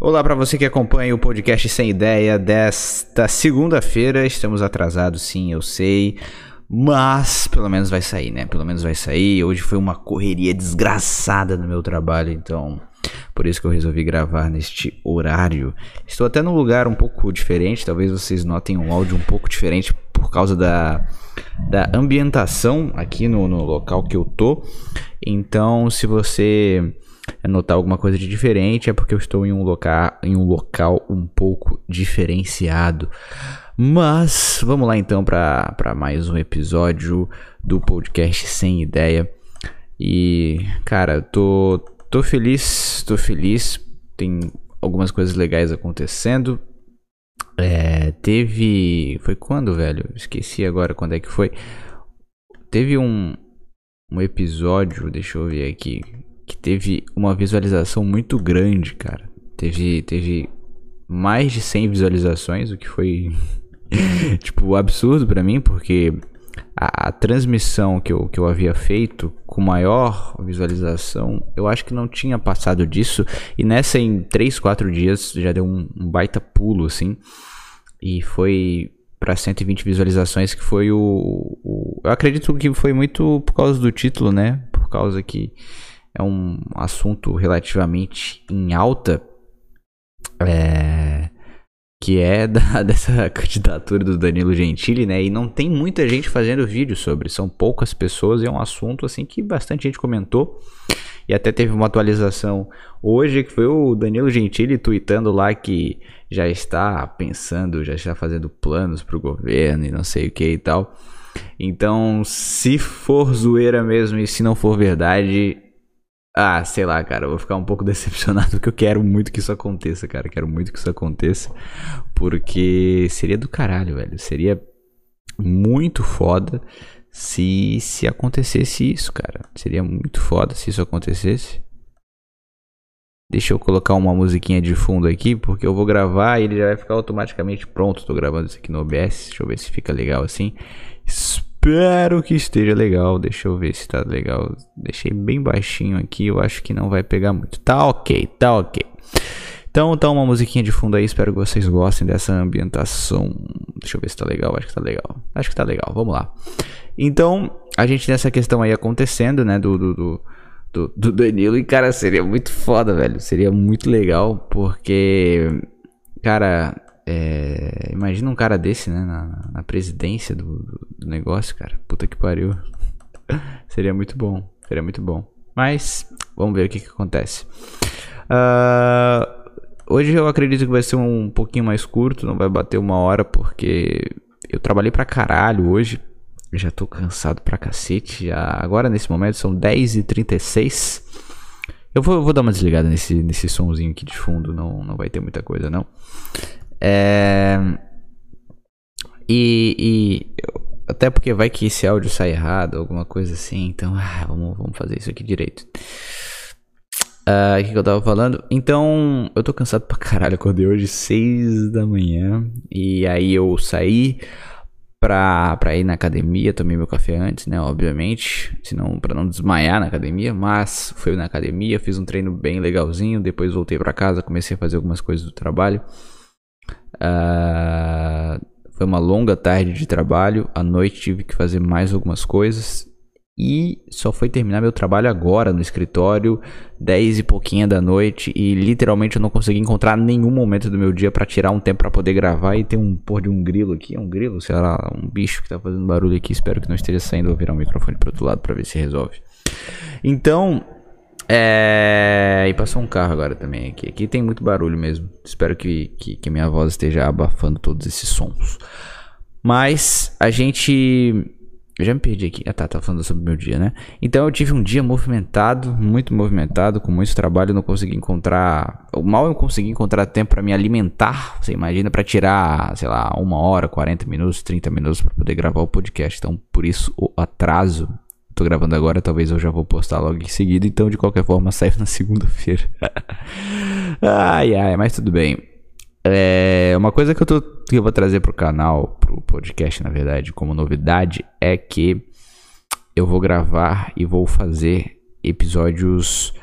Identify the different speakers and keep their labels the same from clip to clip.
Speaker 1: Olá para você que acompanha o podcast Sem Ideia desta segunda-feira. Estamos atrasados, sim, eu sei. Mas pelo menos vai sair, né? Pelo menos vai sair. Hoje foi uma correria desgraçada no meu trabalho, então por isso que eu resolvi gravar neste horário. Estou até num lugar um pouco diferente, talvez vocês notem um áudio um pouco diferente por causa da, da ambientação aqui no, no local que eu tô. Então, se você notar alguma coisa de diferente, é porque eu estou em um local, em um local um pouco diferenciado. Mas vamos lá então para mais um episódio do podcast Sem Ideia. E cara, tô, tô feliz, tô feliz. Tem algumas coisas legais acontecendo. É, teve. Foi quando, velho? Esqueci agora quando é que foi. Teve um, um episódio, deixa eu ver aqui teve uma visualização muito grande, cara. Teve, teve mais de 100 visualizações, o que foi tipo absurdo para mim, porque a, a, transmissão que eu, que eu havia feito com maior visualização, eu acho que não tinha passado disso. E nessa, em 3, 4 dias, já deu um, um baita pulo, assim. E foi para 120 visualizações, que foi o, o. Eu acredito que foi muito por causa do título, né? Por causa que é um assunto relativamente em alta, é, que é da, dessa candidatura do Danilo Gentili, né? E não tem muita gente fazendo vídeo sobre, são poucas pessoas e é um assunto assim que bastante gente comentou. E até teve uma atualização hoje que foi o Danilo Gentili tweetando lá que já está pensando, já está fazendo planos para o governo e não sei o que e tal. Então, se for zoeira mesmo e se não for verdade, ah, sei lá, cara, eu vou ficar um pouco decepcionado porque eu quero muito que isso aconteça, cara. Quero muito que isso aconteça. Porque seria do caralho, velho. Seria muito foda se se acontecesse isso, cara. Seria muito foda se isso acontecesse. Deixa eu colocar uma musiquinha de fundo aqui, porque eu vou gravar e ele já vai ficar automaticamente pronto. Tô gravando isso aqui no OBS. Deixa eu ver se fica legal assim. Espero que esteja legal. Deixa eu ver se tá legal. Deixei bem baixinho aqui. Eu acho que não vai pegar muito. Tá ok, tá ok. Então tá uma musiquinha de fundo aí. Espero que vocês gostem dessa ambientação. Deixa eu ver se tá legal. Acho que tá legal. Acho que tá legal. Vamos lá. Então, a gente tem essa questão aí acontecendo, né? Do, do, do, do, do Danilo. E, cara, seria muito foda, velho. Seria muito legal. Porque, cara, é, imagina um cara desse, né? Na, na presidência do, do, negócio, cara. Puta que pariu. Seria muito bom. Seria muito bom. Mas, vamos ver o que, que acontece. Uh, hoje eu acredito que vai ser um pouquinho mais curto. Não vai bater uma hora, porque eu trabalhei pra caralho hoje. Já tô cansado pra cacete. Já, agora, nesse momento, são 10h36. Eu vou, eu vou dar uma desligada nesse, nesse somzinho aqui de fundo. Não, não vai ter muita coisa, não. É... E, e, até porque vai que esse áudio sai errado, alguma coisa assim. Então, ah, vamos, vamos fazer isso aqui direito. Ah, o uh, que, eu tava falando? Então, eu tô cansado pra caralho. Acordei hoje 6 da manhã. E aí eu saí pra, pra ir na academia. Tomei meu café antes, né? Obviamente. Senão, pra não desmaiar na academia. Mas fui na academia, fiz um treino bem legalzinho. Depois voltei pra casa, comecei a fazer algumas coisas do trabalho. Uh, foi uma longa tarde de trabalho. À noite tive que fazer mais algumas coisas. E só foi terminar meu trabalho agora no escritório, 10 e pouquinha da noite. E literalmente eu não consegui encontrar nenhum momento do meu dia para tirar um tempo para poder gravar. E tem um pôr de um grilo aqui. É um grilo, sei lá, um bicho que tá fazendo barulho aqui. Espero que não esteja saindo. Vou virar o microfone pro outro lado para ver se resolve. Então, é... E passou um carro agora também aqui. Aqui tem muito barulho mesmo. Espero que, que, que minha voz esteja abafando todos esses sons. Mas a gente. Eu já me perdi aqui. Ah tá, tá falando sobre o meu dia, né? Então eu tive um dia movimentado, muito movimentado, com muito trabalho. Não consegui encontrar. Mal eu consegui encontrar tempo para me alimentar. Você imagina, para tirar, sei lá, uma hora, 40 minutos, 30 minutos para poder gravar o podcast. Então por isso o atraso Tô gravando agora, talvez eu já vou postar logo em seguida, então de qualquer forma sai na segunda-feira. ai ai, mas tudo bem. É, uma coisa que eu, tô, que eu vou trazer pro canal, pro podcast na verdade, como novidade, é que eu vou gravar e vou fazer episódios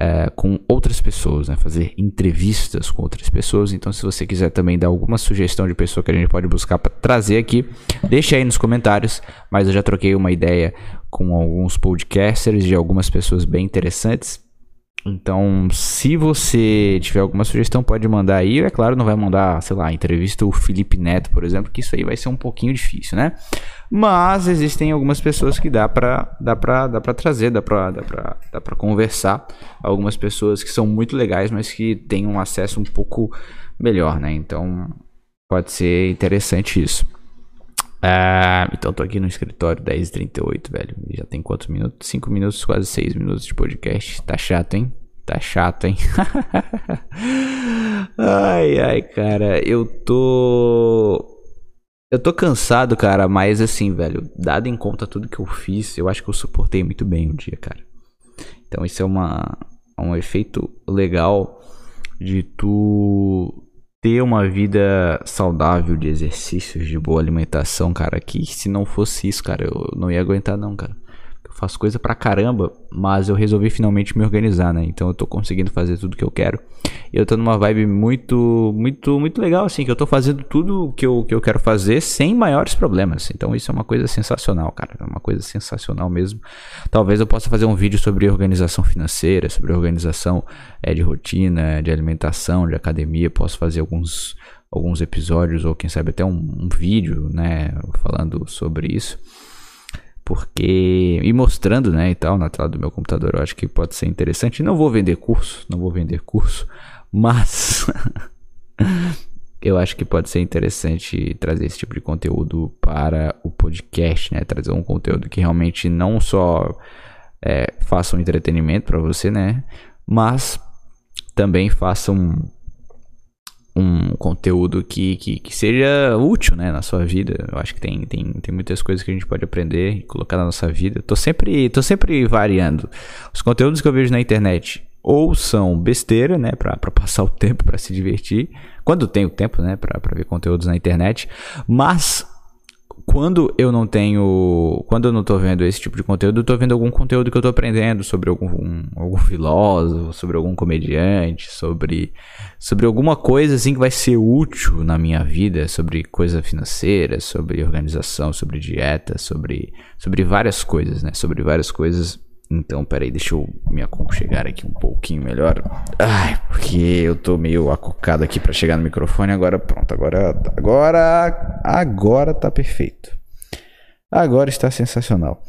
Speaker 1: é, com outras pessoas, né? Fazer entrevistas com outras pessoas. Então, se você quiser também dar alguma sugestão de pessoa que a gente pode buscar para trazer aqui, deixa aí nos comentários. Mas eu já troquei uma ideia com alguns podcasters de algumas pessoas bem interessantes. Então, se você tiver alguma sugestão, pode mandar aí. É claro, não vai mandar, sei lá, entrevista o Felipe Neto, por exemplo, que isso aí vai ser um pouquinho difícil, né? Mas existem algumas pessoas que dá pra, dá pra, dá pra trazer, dá pra, dá, pra, dá pra conversar. Algumas pessoas que são muito legais, mas que têm um acesso um pouco melhor, né? Então, pode ser interessante isso. Ah, então tô aqui no escritório 10h38, velho. Já tem quantos minutos? 5 minutos, quase 6 minutos de podcast. Tá chato, hein? Tá chato, hein? ai, ai, cara, eu tô. Eu tô cansado, cara, mas assim, velho, dado em conta tudo que eu fiz, eu acho que eu suportei muito bem o dia, cara. Então isso é uma, um efeito legal de tu ter uma vida saudável de exercícios, de boa alimentação, cara, que se não fosse isso, cara, eu não ia aguentar não, cara. Faço coisa pra caramba, mas eu resolvi finalmente me organizar, né? Então eu tô conseguindo fazer tudo que eu quero. E eu tô numa vibe muito, muito, muito legal, assim, que eu tô fazendo tudo que eu, que eu quero fazer sem maiores problemas. Então isso é uma coisa sensacional, cara. É uma coisa sensacional mesmo. Talvez eu possa fazer um vídeo sobre organização financeira, sobre organização é, de rotina, de alimentação, de academia. Posso fazer alguns, alguns episódios, ou quem sabe até um, um vídeo, né, falando sobre isso porque e mostrando, né, e tal, na tela do meu computador, eu acho que pode ser interessante. Não vou vender curso, não vou vender curso, mas eu acho que pode ser interessante trazer esse tipo de conteúdo para o podcast, né, trazer um conteúdo que realmente não só é, faça um entretenimento para você, né, mas também faça um um conteúdo que, que, que, seja útil, né, na sua vida. Eu acho que tem, tem, tem muitas coisas que a gente pode aprender e colocar na nossa vida. Tô sempre, tô sempre variando. Os conteúdos que eu vejo na internet ou são besteira, né, para passar o tempo, para se divertir, quando tenho tempo, né, para ver conteúdos na internet, mas quando eu não tenho. Quando eu não tô vendo esse tipo de conteúdo, eu tô vendo algum conteúdo que eu tô aprendendo sobre algum, um, algum filósofo, sobre algum comediante, sobre, sobre alguma coisa assim que vai ser útil na minha vida, sobre coisa financeira, sobre organização, sobre dieta, sobre, sobre várias coisas, né? Sobre várias coisas então, peraí, deixa eu me aconchegar aqui um pouquinho melhor. Ai, porque eu tô meio acocado aqui para chegar no microfone. Agora, pronto, agora, agora, agora tá perfeito. Agora está sensacional.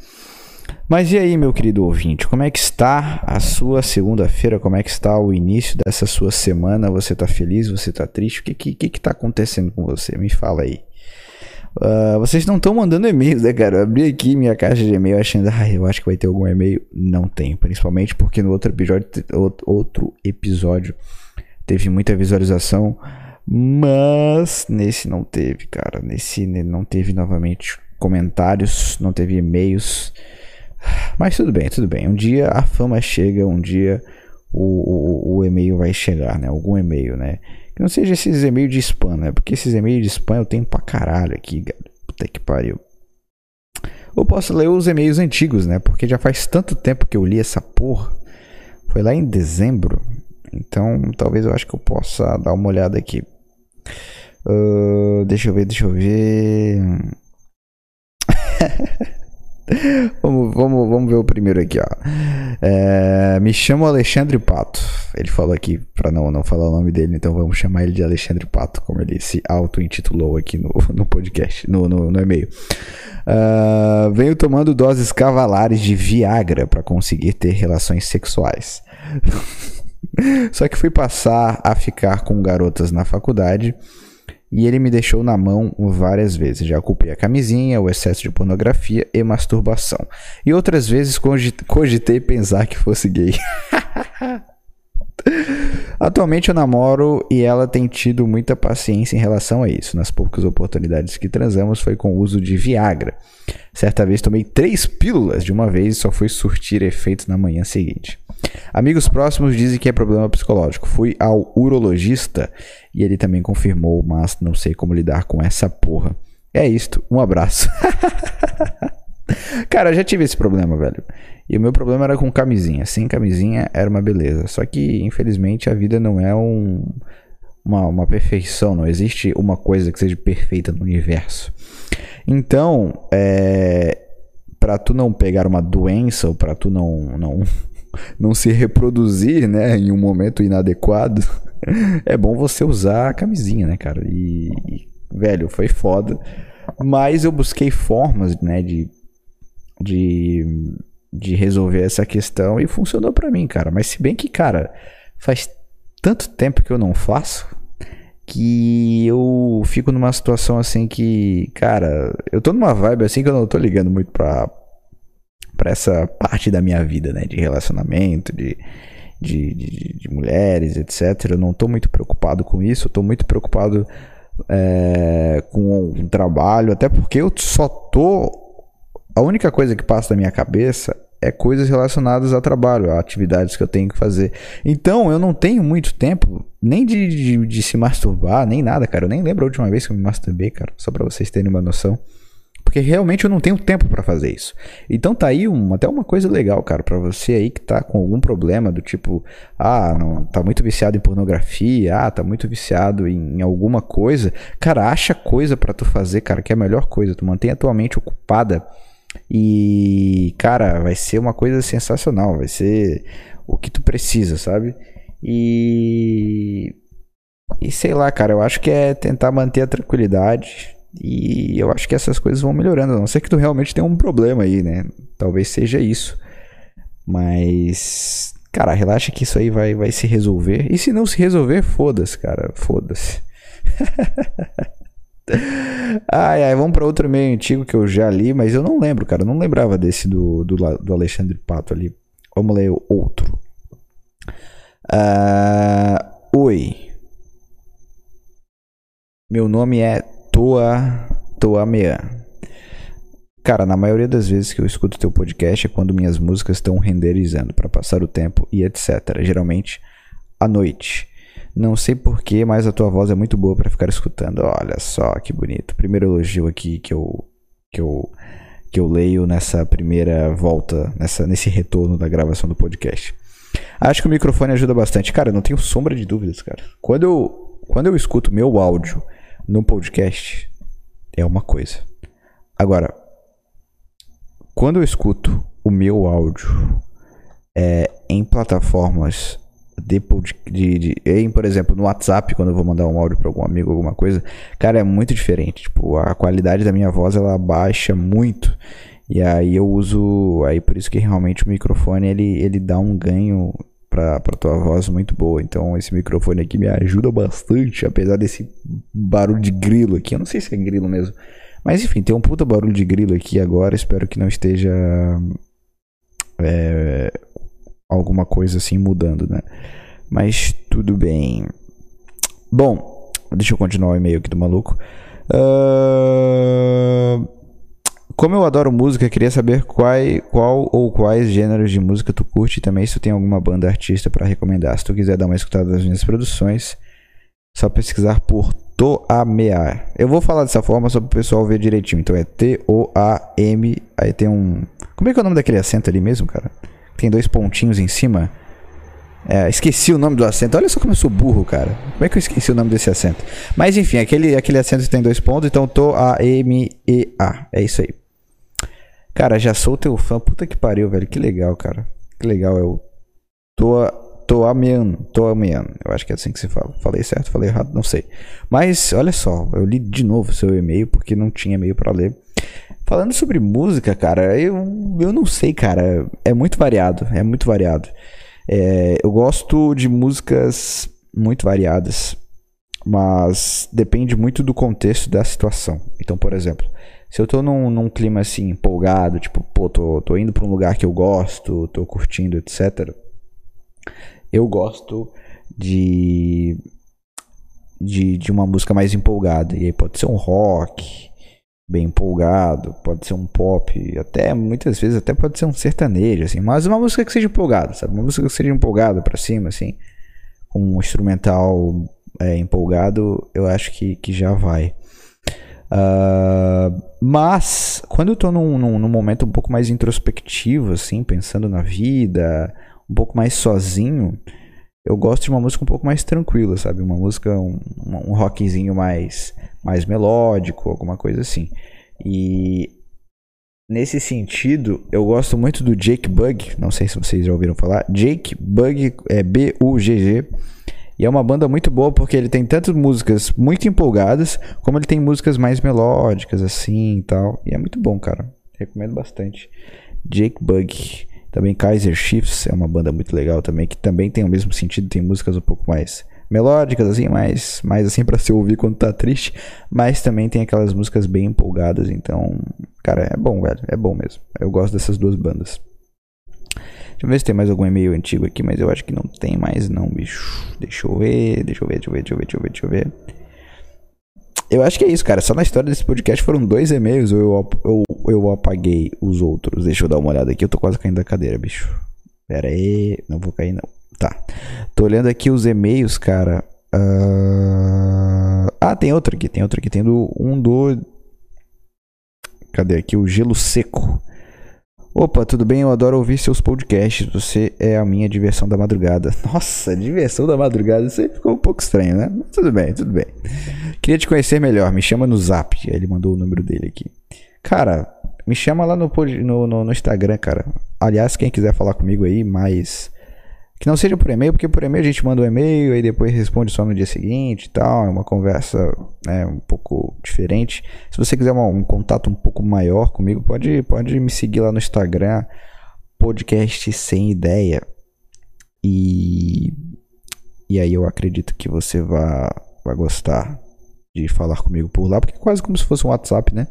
Speaker 1: Mas e aí, meu querido ouvinte, como é que está a sua segunda-feira? Como é que está o início dessa sua semana? Você tá feliz? Você tá triste? O que que, que, que tá acontecendo com você? Me fala aí. Uh, vocês não estão mandando e-mails, né, cara? Eu abri aqui minha caixa de e-mail achando, ah, eu acho que vai ter algum e-mail. Não tem, principalmente porque no outro episódio, outro episódio teve muita visualização, mas nesse não teve, cara. Nesse não teve novamente comentários, não teve e-mails. Mas tudo bem, tudo bem. Um dia a fama chega, um dia o, o, o e-mail vai chegar, né? Algum e-mail, né? Que não seja esses e-mails de spam, né? Porque esses e-mails de spam eu tenho pra caralho aqui, cara. Puta que pariu. Ou posso ler os e-mails antigos, né? Porque já faz tanto tempo que eu li essa porra. Foi lá em dezembro. Então, talvez eu acho que eu possa dar uma olhada aqui. Uh, deixa eu ver, deixa eu ver. vamos, vamos, vamos ver o primeiro aqui, ó. É, me chamo Alexandre Pato. Ele falou aqui para não, não falar o nome dele, então vamos chamar ele de Alexandre Pato, como ele se auto-intitulou aqui no, no podcast, no, no, no e-mail. Uh, venho tomando doses cavalares de Viagra para conseguir ter relações sexuais. Só que fui passar a ficar com garotas na faculdade e ele me deixou na mão várias vezes. Já culpei a camisinha, o excesso de pornografia e masturbação. E outras vezes cogitei pensar que fosse gay. Atualmente eu namoro e ela tem tido muita paciência em relação a isso. Nas poucas oportunidades que transamos foi com o uso de Viagra. Certa vez tomei três pílulas de uma vez e só fui surtir efeitos na manhã seguinte. Amigos próximos dizem que é problema psicológico. Fui ao urologista e ele também confirmou, mas não sei como lidar com essa porra. É isto, um abraço. Cara, eu já tive esse problema, velho. E o meu problema era com camisinha. Sem camisinha era uma beleza. Só que, infelizmente, a vida não é um, uma, uma perfeição. Não existe uma coisa que seja perfeita no universo. Então, é, para tu não pegar uma doença ou para tu não, não, não se reproduzir, né, em um momento inadequado, é bom você usar a camisinha, né, cara? E, e velho, foi foda. Mas eu busquei formas, né, de de, de resolver essa questão e funcionou para mim, cara. Mas se bem que, cara, faz tanto tempo que eu não faço que eu fico numa situação assim que, cara, eu tô numa vibe assim que eu não tô ligando muito pra, pra essa parte da minha vida, né? De relacionamento, de, de, de, de mulheres, etc. Eu não tô muito preocupado com isso, eu tô muito preocupado é, com o trabalho, até porque eu só tô a única coisa que passa na minha cabeça é coisas relacionadas ao trabalho, a atividades que eu tenho que fazer. Então, eu não tenho muito tempo nem de, de, de, se masturbar, nem nada, cara. Eu nem lembro a última vez que eu me masturbei, cara. Só para vocês terem uma noção. Porque realmente eu não tenho tempo para fazer isso. Então tá aí um, até uma coisa legal, cara, para você aí que tá com algum problema do tipo, ah, não, tá muito viciado em pornografia, ah, tá muito viciado em, em alguma coisa. Cara, acha coisa para tu fazer, cara, que é a melhor coisa. Tu mantém a tua mente ocupada e, cara, vai ser uma coisa sensacional. Vai ser o que tu precisa, sabe? E. E sei lá, cara, eu acho que é tentar manter a tranquilidade. E eu acho que essas coisas vão melhorando. A não ser que tu realmente tenha um problema aí, né? Talvez seja isso. Mas. Cara, relaxa que isso aí vai, vai se resolver. E se não se resolver, foda-se, cara. Foda-se. ai, ai, vamos para outro meio antigo que eu já li, mas eu não lembro, cara. Eu não lembrava desse do, do, do Alexandre Pato ali. Vamos ler outro. Uh, oi. Meu nome é Toa Toamean. Cara, na maioria das vezes que eu escuto teu podcast é quando minhas músicas estão renderizando para passar o tempo e etc. Geralmente à noite. Não sei porquê, mas a tua voz é muito boa para ficar escutando. Olha só que bonito. Primeiro elogio aqui que eu que eu que eu leio nessa primeira volta, nessa nesse retorno da gravação do podcast. Acho que o microfone ajuda bastante. Cara, não tenho sombra de dúvidas, cara. Quando eu quando eu escuto meu áudio no podcast é uma coisa. Agora, quando eu escuto o meu áudio é, em plataformas de, de, de, em, por exemplo, no WhatsApp, quando eu vou mandar um áudio para algum amigo, alguma coisa, cara, é muito diferente. Tipo, a qualidade da minha voz ela baixa muito. E aí eu uso, aí por isso que realmente o microfone ele, ele dá um ganho pra tua voz muito boa. Então esse microfone aqui me ajuda bastante, apesar desse barulho de grilo aqui. Eu não sei se é grilo mesmo. Mas enfim, tem um puta barulho de grilo aqui agora. Espero que não esteja é, alguma coisa assim mudando, né? Mas tudo bem. Bom, deixa eu continuar o e-mail aqui do maluco. Uh, como eu adoro música, queria saber qual, qual ou quais gêneros de música tu curte e também se tu tem alguma banda artista para recomendar. Se tu quiser dar uma escutada nas minhas produções, só pesquisar por Toamear. Eu vou falar dessa forma só para o pessoal ver direitinho. Então é T-O-A-M. Aí tem um. Como é que é o nome daquele acento ali mesmo, cara? Tem dois pontinhos em cima. É, esqueci o nome do acento. Olha só como eu sou burro, cara. Como é que eu esqueci o nome desse acento? Mas enfim, aquele, aquele que tem dois pontos, então tô A M E A. É isso aí. Cara, já sou teu fã. Puta que pariu, velho. Que legal, cara. Que legal. Tô tô ameando, tô ameando. Eu acho que é assim que se fala. Falei certo, falei errado, não sei. Mas olha só, eu li de novo seu e-mail porque não tinha e-mail para ler. Falando sobre música, cara, eu, eu não sei, cara. É muito variado. É muito variado. É, eu gosto de músicas muito variadas. Mas depende muito do contexto da situação. Então, por exemplo, se eu tô num, num clima assim, empolgado, tipo, pô, tô, tô indo pra um lugar que eu gosto, tô curtindo, etc. Eu gosto de, de, de uma música mais empolgada. E aí pode ser um rock, bem empolgado, pode ser um pop, até muitas vezes até pode ser um sertanejo, assim, mas uma música que seja empolgada, sabe? Uma música que seja empolgada para cima, assim, um instrumental é, empolgado, eu acho que, que já vai. Uh, mas, quando eu tô num, num, num, momento um pouco mais introspectivo, assim, pensando na vida, um pouco mais sozinho, eu gosto de uma música um pouco mais tranquila, sabe? Uma música, um, um rockzinho mais, mais melódico, alguma coisa assim. E nesse sentido, eu gosto muito do Jake Bug, não sei se vocês já ouviram falar. Jake Bug é B-U-G-G. E é uma banda muito boa porque ele tem tantas músicas muito empolgadas, como ele tem músicas mais melódicas, assim e tal. E é muito bom, cara. Recomendo bastante. Jake Bug. Também Kaiser Chiefs é uma banda muito legal também, que também tem o mesmo sentido, tem músicas um pouco mais melódicas, assim, mais, mais assim para se ouvir quando tá triste, mas também tem aquelas músicas bem empolgadas, então, cara, é bom, velho, é bom mesmo. Eu gosto dessas duas bandas. Deixa eu ver se tem mais algum e-mail antigo aqui, mas eu acho que não tem mais não, bicho. Deixa eu ver, deixa eu ver, deixa eu ver, deixa eu ver, deixa eu ver, deixa eu ver. Eu acho que é isso, cara. Só na história desse podcast foram dois e-mails ou eu, eu, eu apaguei os outros. Deixa eu dar uma olhada aqui. Eu tô quase caindo da cadeira, bicho. Pera aí. Não vou cair, não. Tá. Tô olhando aqui os e-mails, cara. Uh... Ah, tem outro aqui. Tem outro aqui. Tem do, um do. Cadê aqui? O Gelo Seco. Opa, tudo bem? Eu adoro ouvir seus podcasts. Você é a minha diversão da madrugada. Nossa, diversão da madrugada. Isso aí ficou um pouco estranho, né? Mas tudo bem, tudo bem. Queria te conhecer melhor. Me chama no zap. Ele mandou o número dele aqui. Cara, me chama lá no, no, no, no Instagram, cara. Aliás, quem quiser falar comigo aí, mais que não seja por e-mail, porque por e-mail a gente manda um e-mail e depois responde só no dia seguinte e tal. É uma conversa né, um pouco diferente. Se você quiser uma, um contato um pouco maior comigo, pode, pode me seguir lá no Instagram, podcast sem ideia. E, e aí eu acredito que você vai, vai gostar de falar comigo por lá, porque é quase como se fosse um WhatsApp, né?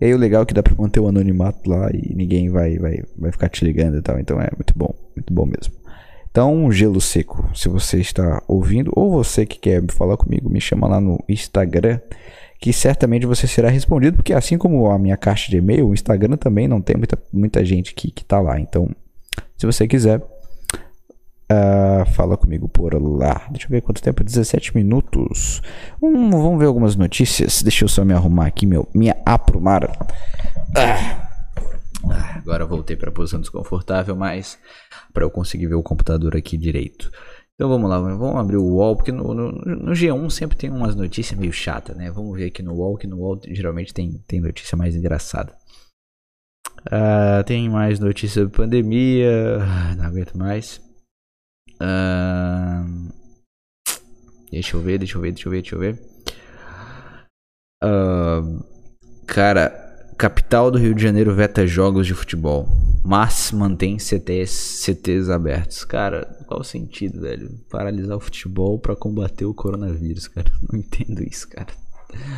Speaker 1: E aí o legal é que dá pra manter o anonimato lá e ninguém vai, vai, vai ficar te ligando e tal. Então é muito bom, muito bom mesmo. Então, gelo seco, se você está ouvindo, ou você que quer falar comigo, me chama lá no Instagram, que certamente você será respondido, porque assim como a minha caixa de e-mail, o Instagram também não tem muita, muita gente que, que tá lá. Então, se você quiser, uh, fala comigo por lá. Deixa eu ver quanto tempo, 17 minutos. Hum, vamos ver algumas notícias. Deixa eu só me arrumar aqui, meu, minha aprumar. Ah. Ah, agora voltei para a posição desconfortável, mas para eu conseguir ver o computador aqui direito. Então vamos lá, vamos abrir o UOL, porque no, no, no, G1 sempre tem umas notícias meio chatas, né? Vamos ver aqui no UOL, que no UOL geralmente tem, tem notícia mais engraçada. Uh, tem mais notícias sobre pandemia, não aguento mais. Uh, deixa eu ver, deixa eu ver, deixa eu ver, deixa eu ver. Uh, cara, Capital do Rio de Janeiro veta jogos de futebol, mas mantém CTs, CTs abertos. Cara, qual o sentido, velho? Paralisar o futebol para combater o coronavírus, cara. Não entendo isso, cara.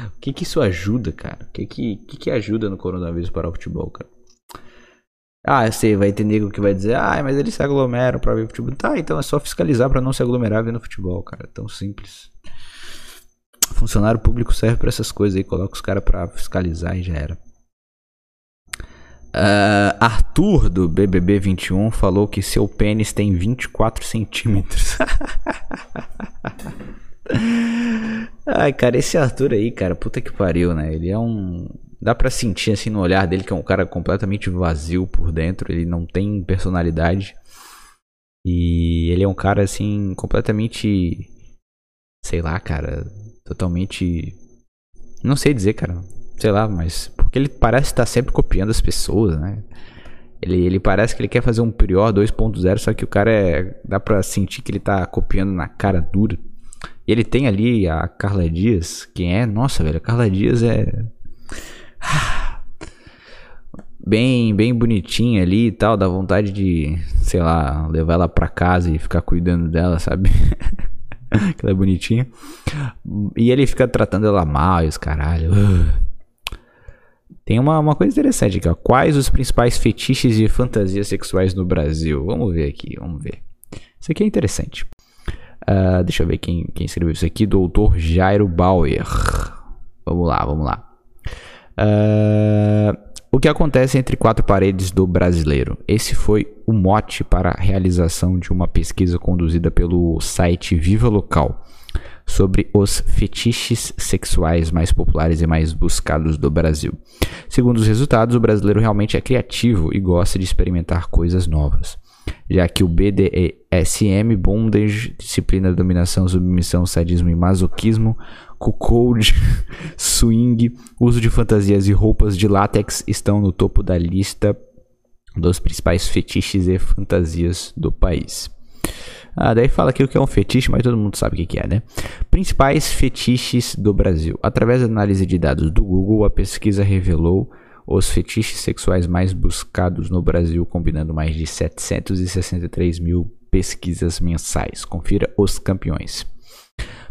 Speaker 1: O que que isso ajuda, cara? O que que, que que ajuda no coronavírus para o futebol, cara? Ah, eu sei, vai ter nego que vai dizer, ah, mas eles se aglomeram pra ver futebol. Tá, então é só fiscalizar para não se aglomerar vendo futebol, cara. É tão simples. Funcionário público serve para essas coisas aí, coloca os caras pra fiscalizar e já era. Uh, Arthur do BBB 21 falou que seu pênis tem 24 centímetros. Ai, cara, esse Arthur aí, cara, puta que pariu, né? Ele é um. Dá pra sentir assim no olhar dele que é um cara completamente vazio por dentro. Ele não tem personalidade. E ele é um cara assim, completamente. Sei lá, cara. Totalmente. Não sei dizer, cara. Sei lá, mas. Porque ele parece estar sempre copiando as pessoas, né? Ele, ele parece que ele quer fazer um Prior 2.0, só que o cara é. Dá pra sentir que ele tá copiando na cara dura. E ele tem ali a Carla Dias. Quem é? Nossa, velho, a Carla Dias é. Bem, bem bonitinha ali e tal, dá vontade de, sei lá, levar ela pra casa e ficar cuidando dela, sabe? que ela é bonitinha. E ele fica tratando ela mal e os caralho. Tem uma, uma coisa interessante aqui, ó. Quais os principais fetiches e fantasias sexuais no Brasil? Vamos ver aqui, vamos ver. Isso aqui é interessante. Uh, deixa eu ver quem, quem escreveu isso aqui. Doutor Jairo Bauer. Vamos lá, vamos lá. Uh, o que acontece entre quatro paredes do brasileiro? Esse foi o mote para a realização de uma pesquisa conduzida pelo site Viva Local sobre os fetiches sexuais mais populares e mais buscados do Brasil. Segundo os resultados, o brasileiro realmente é criativo e gosta de experimentar coisas novas já que o BDSM, bondage, disciplina, dominação, submissão, sadismo e masoquismo, cuckold, swing, uso de fantasias e roupas de látex estão no topo da lista dos principais fetiches e fantasias do país. Ah, daí fala aqui o que é um fetiche, mas todo mundo sabe o que é, né? Principais fetiches do Brasil. Através da análise de dados do Google, a pesquisa revelou os fetiches sexuais mais buscados no Brasil, combinando mais de 763 mil pesquisas mensais. Confira os campeões.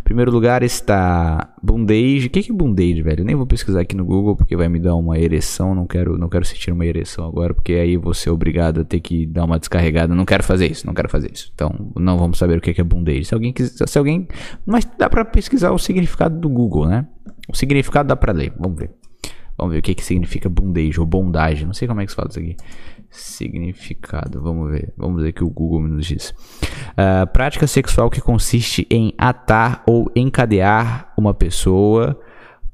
Speaker 1: Primeiro lugar está bondage. O que é bondage, velho? Eu nem vou pesquisar aqui no Google porque vai me dar uma ereção. Não quero, não quero sentir uma ereção agora, porque aí vou ser obrigado a ter que dar uma descarregada. Não quero fazer isso, não quero fazer isso. Então, não vamos saber o que é bondage. Se alguém quiser, se alguém, mas dá para pesquisar o significado do Google, né? O significado dá para ler. Vamos ver. Vamos ver o que, que significa bondage ou bondage. Não sei como é que se fala isso aqui. Significado. Vamos ver. Vamos ver o que o Google nos diz. Uh, prática sexual que consiste em atar ou encadear uma pessoa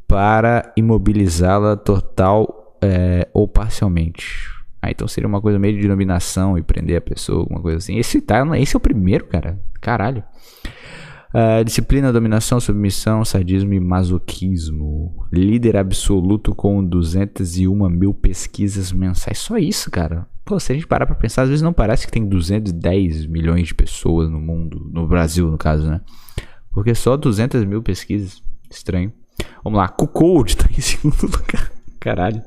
Speaker 1: para imobilizá-la total é, ou parcialmente. Ah, então seria uma coisa meio de dominação e prender a pessoa, alguma coisa assim. Esse, tá, esse é o primeiro, cara. Caralho. Uh, disciplina, dominação, submissão, sadismo e masoquismo. Líder absoluto com 201 mil pesquisas mensais. Só isso, cara. Pô, se a gente parar pra pensar, às vezes não parece que tem 210 milhões de pessoas no mundo, no Brasil, no caso, né? Porque só 200 mil pesquisas. Estranho. Vamos lá, Cuckold tá em segundo lugar. Caralho.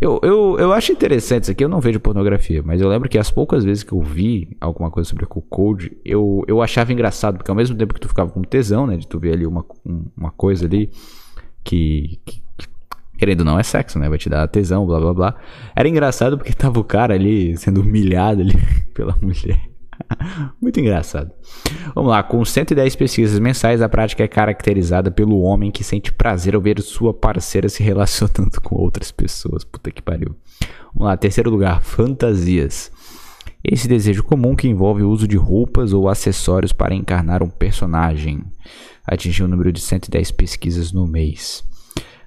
Speaker 1: Eu, eu, eu acho interessante isso aqui. Eu não vejo pornografia, mas eu lembro que as poucas vezes que eu vi alguma coisa sobre Code, eu, eu achava engraçado, porque ao mesmo tempo que tu ficava com tesão, né, de tu ver ali uma, uma coisa ali que, que querendo não é sexo, né? Vai te dar tesão, blá blá blá. Era engraçado porque tava o cara ali sendo humilhado ali pela mulher. Muito engraçado. Vamos lá, com 110 pesquisas mensais, a prática é caracterizada pelo homem que sente prazer ao ver sua parceira se relacionando com outras pessoas. Puta que pariu. Vamos lá, terceiro lugar, fantasias. Esse desejo comum que envolve o uso de roupas ou acessórios para encarnar um personagem. Atingiu o número de 110 pesquisas no mês.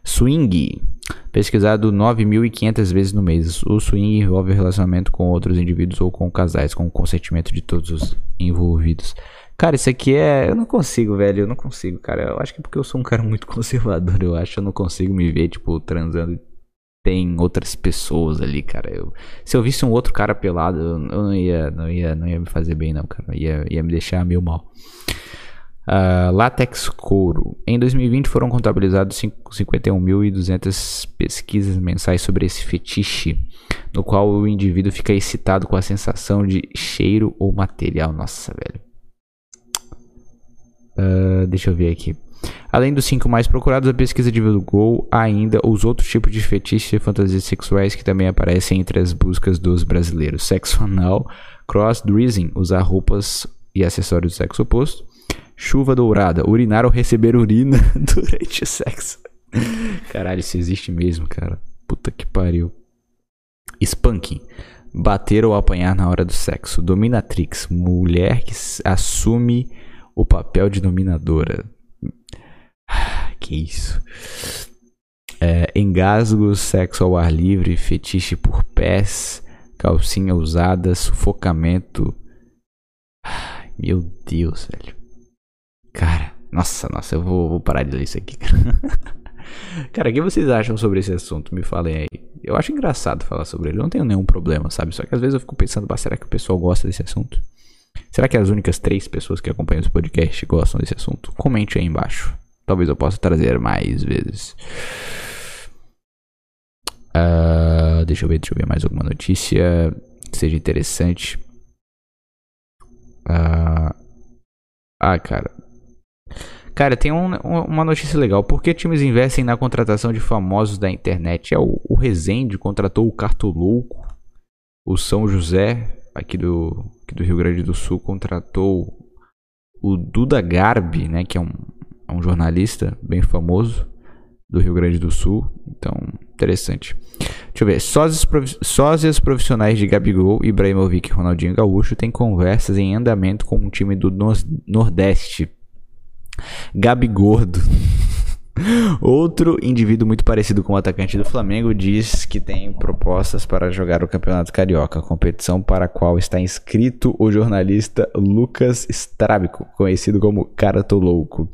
Speaker 1: Swing. Pesquisado 9.500 vezes no mês. O swing envolve o relacionamento com outros indivíduos ou com casais, com o consentimento de todos os envolvidos. Cara, isso aqui é. Eu não consigo, velho. Eu não consigo, cara. Eu acho que é porque eu sou um cara muito conservador. Eu acho que eu não consigo me ver, tipo, transando. Tem outras pessoas ali, cara. Eu, se eu visse um outro cara pelado, eu, não, ia, não, ia, não ia me fazer bem, não, cara. Ia, ia me deixar meio mal. Uh, látex couro. Em 2020 foram contabilizados 51.200 pesquisas mensais sobre esse fetiche, no qual o indivíduo fica excitado com a sensação de cheiro ou material. Nossa, velho. Uh, deixa eu ver aqui. Além dos cinco mais procurados, a pesquisa divulgou ainda os outros tipos de fetiches e fantasias sexuais que também aparecem entre as buscas dos brasileiros: sexo anal, cross-dressing, usar roupas e acessórios do sexo oposto, Chuva dourada. Urinar ou receber urina durante o sexo. Caralho, isso existe mesmo, cara. Puta que pariu. Spanking. Bater ou apanhar na hora do sexo. Dominatrix. Mulher que assume o papel de dominadora. Que isso. É, engasgo, sexo ao ar livre, fetiche por pés, calcinha usada, sufocamento. Meu Deus, velho. Cara, nossa, nossa, eu vou, vou parar de ler isso aqui. Cara, o que vocês acham sobre esse assunto? Me falem aí. Eu acho engraçado falar sobre ele. Eu não tenho nenhum problema, sabe? Só que às vezes eu fico pensando, será que o pessoal gosta desse assunto? Será que as únicas três pessoas que acompanham esse podcast gostam desse assunto? Comente aí embaixo. Talvez eu possa trazer mais vezes. Uh, deixa eu ver, deixa eu ver mais alguma notícia que seja interessante. Uh, ah, cara. Cara, tem um, uma notícia legal. Por que times investem na contratação de famosos da internet? É o, o Rezende contratou o Cartolouco. O São José, aqui do, aqui do Rio Grande do Sul, contratou o Duda Garbi, né? Que é um, é um jornalista bem famoso do Rio Grande do Sul. Então, interessante. Deixa eu ver. Sócios, sócias profissionais de Gabigol, Ibrahimovic e Ronaldinho Gaúcho têm conversas em andamento com um time do Nordeste Gabi Gordo. Outro indivíduo muito parecido com o atacante do Flamengo diz que tem propostas para jogar o Campeonato Carioca, competição para a qual está inscrito o jornalista Lucas Strábico, conhecido como Cara Tô Louco.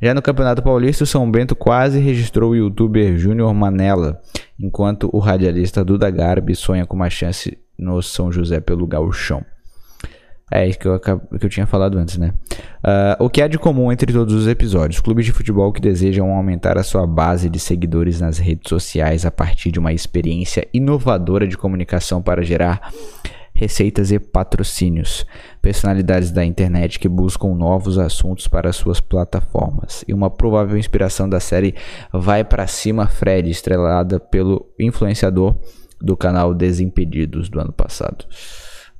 Speaker 1: Já no Campeonato Paulista, o São Bento quase registrou o youtuber Júnior Manella, enquanto o radialista Duda Garbi sonha com uma chance no São José pelo Gauchão. É isso que eu, que eu tinha falado antes, né? Uh, o que há de comum entre todos os episódios? Clubes de futebol que desejam aumentar a sua base de seguidores nas redes sociais a partir de uma experiência inovadora de comunicação para gerar receitas e patrocínios. Personalidades da internet que buscam novos assuntos para suas plataformas. E uma provável inspiração da série Vai para Cima Fred, estrelada pelo influenciador do canal Desimpedidos do ano passado.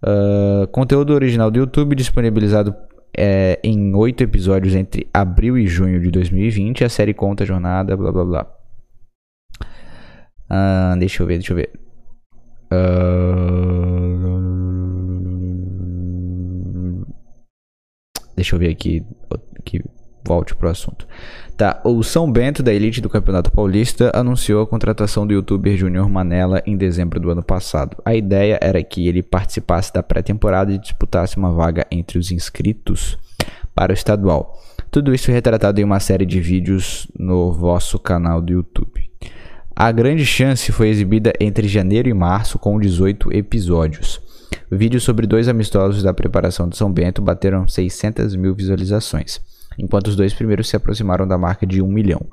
Speaker 1: Uh, conteúdo original do YouTube disponibilizado é, em oito episódios entre abril e junho de 2020. A série conta a jornada, blá blá blá. Uh, deixa eu ver, deixa eu ver. Uh, deixa eu ver aqui. Que volte pro assunto. Tá, o São Bento da elite do Campeonato Paulista anunciou a contratação do youtuber Júnior Manella em dezembro do ano passado. A ideia era que ele participasse da pré-temporada e disputasse uma vaga entre os inscritos para o estadual. Tudo isso retratado em uma série de vídeos no vosso canal do YouTube. A grande chance foi exibida entre janeiro e março com 18 episódios. Vídeos sobre dois amistosos da preparação de São Bento bateram 600 mil visualizações enquanto os dois primeiros se aproximaram da marca de 1 milhão.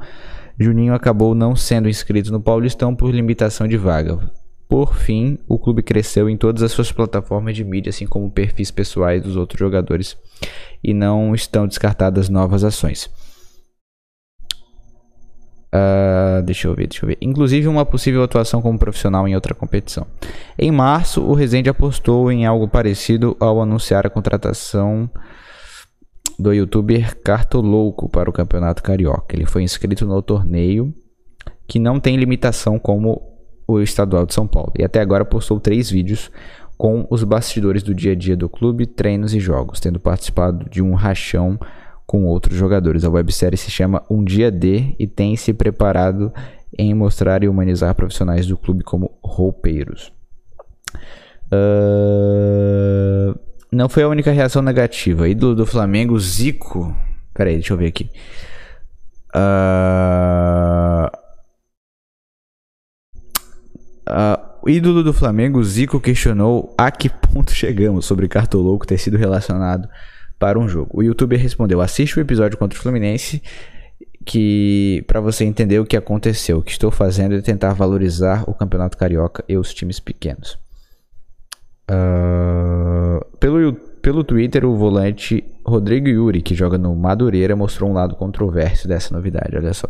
Speaker 1: Juninho acabou não sendo inscrito no Paulistão por limitação de vaga. Por fim, o clube cresceu em todas as suas plataformas de mídia, assim como perfis pessoais dos outros jogadores, e não estão descartadas novas ações. Uh, deixa eu ver, deixa eu ver. Inclusive uma possível atuação como profissional em outra competição. Em março, o Rezende apostou em algo parecido ao anunciar a contratação do youtuber Cartolouco para o Campeonato Carioca. Ele foi inscrito no torneio que não tem limitação como o estadual de São Paulo. E até agora postou três vídeos com os bastidores do dia a dia do clube, treinos e jogos, tendo participado de um rachão com outros jogadores. A websérie se chama Um Dia D e tem se preparado em mostrar e humanizar profissionais do clube como roupeiros. Uh... Não foi a única reação negativa. Ídolo do Flamengo, Zico. Pera aí, deixa eu ver aqui. Uh... Uh, o ídolo do Flamengo, Zico, questionou a que ponto chegamos sobre Cartolouco ter sido relacionado para um jogo. O youtuber respondeu: assiste o episódio contra o Fluminense que para você entender o que aconteceu. O que estou fazendo é tentar valorizar o Campeonato Carioca e os times pequenos. Uh, pelo, pelo Twitter, o volante Rodrigo Yuri, que joga no Madureira, mostrou um lado controverso dessa novidade. Olha só.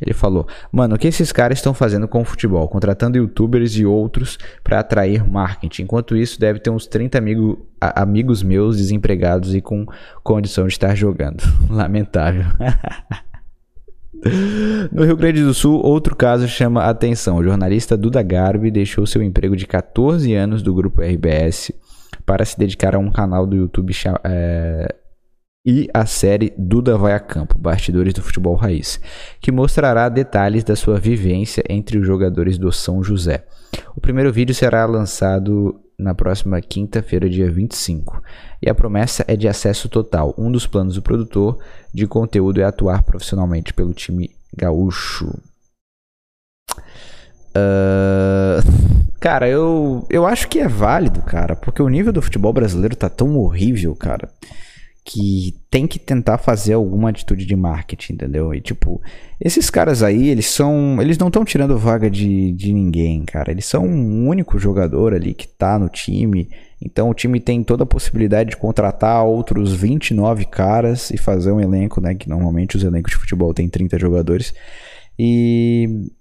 Speaker 1: Ele falou: Mano, o que esses caras estão fazendo com o futebol? Contratando youtubers e outros para atrair marketing. Enquanto isso, deve ter uns 30 amigo, a, amigos meus desempregados e com condição de estar jogando. Lamentável. No Rio Grande do Sul, outro caso chama a atenção. O jornalista Duda Garbi deixou seu emprego de 14 anos do grupo RBS para se dedicar a um canal do YouTube é, e a série Duda Vai a Campo, Bastidores do Futebol Raiz, que mostrará detalhes da sua vivência entre os jogadores do São José. O primeiro vídeo será lançado na próxima quinta-feira, dia 25. E a promessa é de acesso total. Um dos planos do produtor de conteúdo é atuar profissionalmente pelo time gaúcho. Uh, cara, eu, eu acho que é válido, cara, porque o nível do futebol brasileiro tá tão horrível, cara que tem que tentar fazer alguma atitude de marketing, entendeu? E tipo, esses caras aí, eles são. Eles não estão tirando vaga de, de ninguém, cara. Eles são um único jogador ali que tá no time. Então o time tem toda a possibilidade de contratar outros 29 caras e fazer um elenco, né? Que normalmente os elencos de futebol tem 30 jogadores. E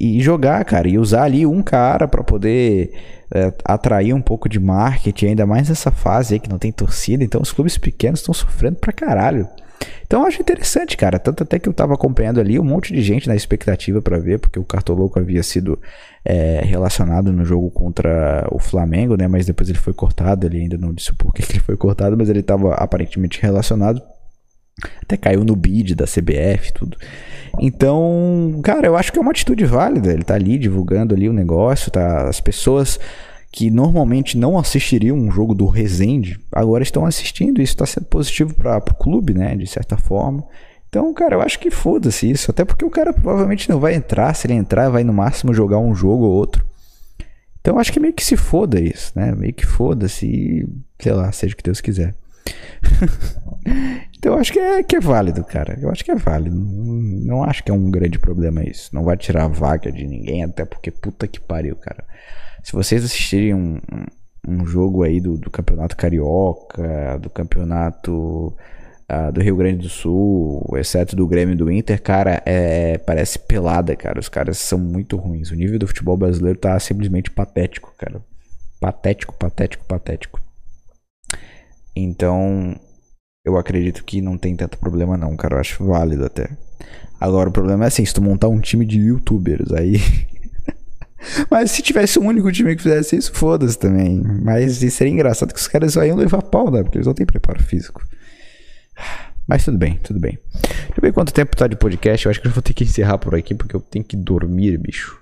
Speaker 1: e, jogar, cara, e usar ali um cara para poder é, atrair um pouco de marketing, ainda mais nessa fase aí que não tem torcida, então os clubes pequenos estão sofrendo pra caralho. Então eu acho interessante, cara, tanto até que eu tava acompanhando ali um monte de gente na expectativa para ver, porque o Cartoloco havia sido é, relacionado no jogo contra o Flamengo, né, mas depois ele foi cortado, ele ainda não disse por que ele foi cortado, mas ele tava aparentemente relacionado. Até caiu no bid da CBF tudo. Então, cara, eu acho que é uma atitude válida. Ele tá ali divulgando ali o negócio, tá? As pessoas que normalmente não assistiriam um jogo do Resende, agora estão assistindo. Isso está sendo positivo para o clube, né? De certa forma. Então, cara, eu acho que foda-se isso. Até porque o cara provavelmente não vai entrar. Se ele entrar, vai no máximo jogar um jogo ou outro. Então, eu acho que meio que se foda isso, né? Meio que foda-se. Sei lá, seja o que Deus quiser. então eu acho que é, que é válido, cara. Eu acho que é válido. Não, não acho que é um grande problema isso. Não vai tirar a vaga de ninguém, até porque puta que pariu, cara. Se vocês assistirem um, um jogo aí do, do campeonato carioca, do campeonato uh, do Rio Grande do Sul, exceto do Grêmio do Inter, cara, é, parece pelada, cara. Os caras são muito ruins. O nível do futebol brasileiro tá simplesmente patético, cara. Patético, patético, patético. Então, eu acredito que não tem tanto problema não, cara. Eu acho válido até. Agora, o problema é assim, se tu montar um time de youtubers, aí... Mas se tivesse um único time que fizesse isso, foda-se também. Mas seria engraçado que os caras só iam levar pau, né? Porque eles não têm preparo físico. Mas tudo bem, tudo bem. Deixa eu ver quanto tempo tá de podcast. Eu acho que eu vou ter que encerrar por aqui porque eu tenho que dormir, bicho.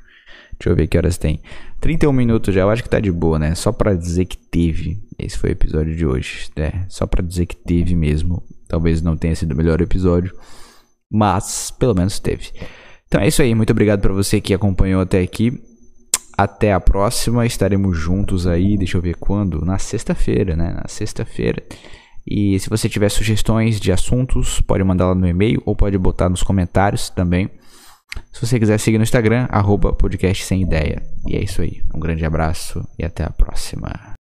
Speaker 1: Deixa eu ver que horas tem. 31 minutos já, eu acho que tá de boa, né? Só pra dizer que teve. Esse foi o episódio de hoje, né? Só pra dizer que teve mesmo. Talvez não tenha sido o melhor episódio, mas pelo menos teve. Então é isso aí, muito obrigado para você que acompanhou até aqui. Até a próxima, estaremos juntos aí, deixa eu ver quando? Na sexta-feira, né? Na sexta-feira. E se você tiver sugestões de assuntos, pode mandar lá no e-mail ou pode botar nos comentários também. Se você quiser seguir no Instagram, arroba podcast sem ideia. E é isso aí. Um grande abraço e até a próxima.